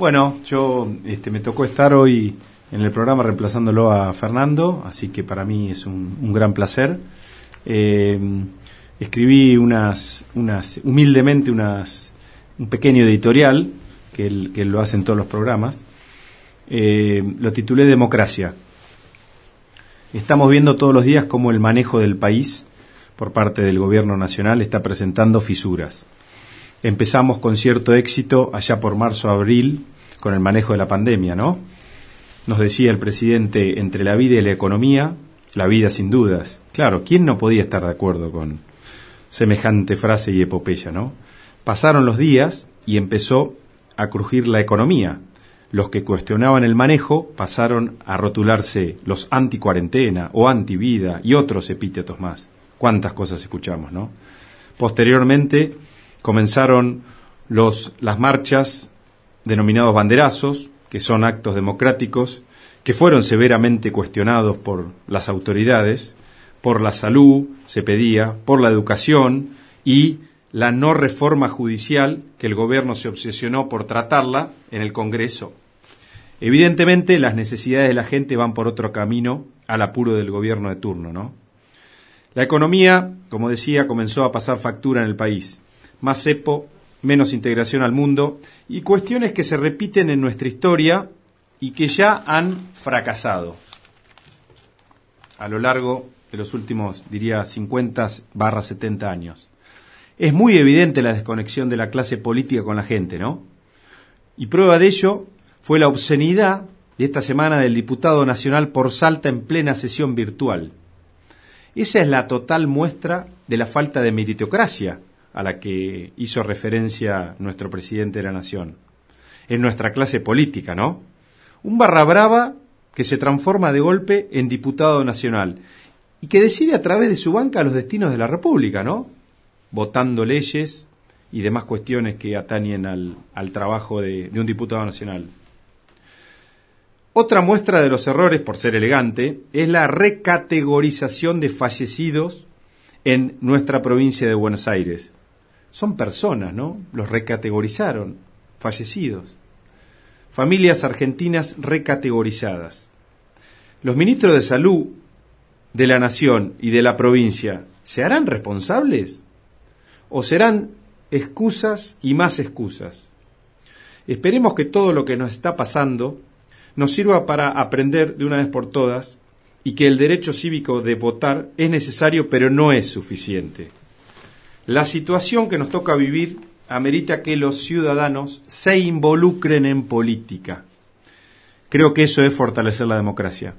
Bueno, yo este, me tocó estar hoy en el programa reemplazándolo a Fernando, así que para mí es un, gran placer. Eh, escribí unas, unas, humildemente unas, un pequeño editorial, que él, que lo hace en todos los programas. Eh, lo titulé Democracia. Estamos viendo todos los días cómo el manejo del país por parte del gobierno nacional está presentando fisuras. Empezamos con cierto éxito allá por marzo-abril con el manejo de la pandemia, ¿no? Nos decía el presidente, entre la vida y la economía, la vida sin dudas. Claro, ¿quién no podía estar de acuerdo con semejante frase y epopeya, ¿no? Pasaron los días y empezó a crujir la economía. Los que cuestionaban el manejo pasaron a rotularse los anti-cuarentena o anti-vida y otros epítetos más. Cuántas cosas escuchamos, ¿no? Posteriormente comenzaron los, las marchas denominados banderazos, que son actos democráticos, que fueron severamente cuestionados por las autoridades, por la salud, se pedía, por la educación y la no reforma judicial, que el gobierno se obsesionó por tratarla en el Congreso. Evidentemente, las necesidades de la gente van por otro camino al apuro del gobierno de turno, ¿no? La economía, como decía, comenzó a pasar factura en el país. Más cepo, menos integración al mundo y cuestiones que se repiten en nuestra historia y que ya han fracasado a lo largo de los últimos, diría, 50 barra 70 años. Es muy evidente la desconexión de la clase política con la gente, ¿no? Y prueba de ello fue la obscenidad de esta semana del diputado nacional por Salta en plena sesión virtual. Esa es la total muestra de la falta de meritocracia a la que hizo referencia nuestro presidente de la Nación. En nuestra clase política, ¿no? Un barra brava que se transforma de golpe en diputado nacional y que decide a través de su banca los destinos de la República, ¿no? Votando leyes y demás cuestiones que atañen al, trabajo de, de un diputado nacional. Otra muestra de los errores, por ser elegante, es la recategorización de fallecidos en nuestra provincia de Buenos Aires son personas, ¿no? Los recategorizaron, fallecidos. Familias argentinas recategorizadas. Los ministros de salud de la nación y de la provincia, ¿se harán responsables? ¿O serán excusas y más excusas? Esperemos que todo lo que nos está pasando nos sirva para aprender de una vez por todas y que el derecho cívico de votar es necesario pero no es suficiente. La situación que nos toca vivir amerita que los ciudadanos se involucren en política. Creo que eso es fortalecer la democracia.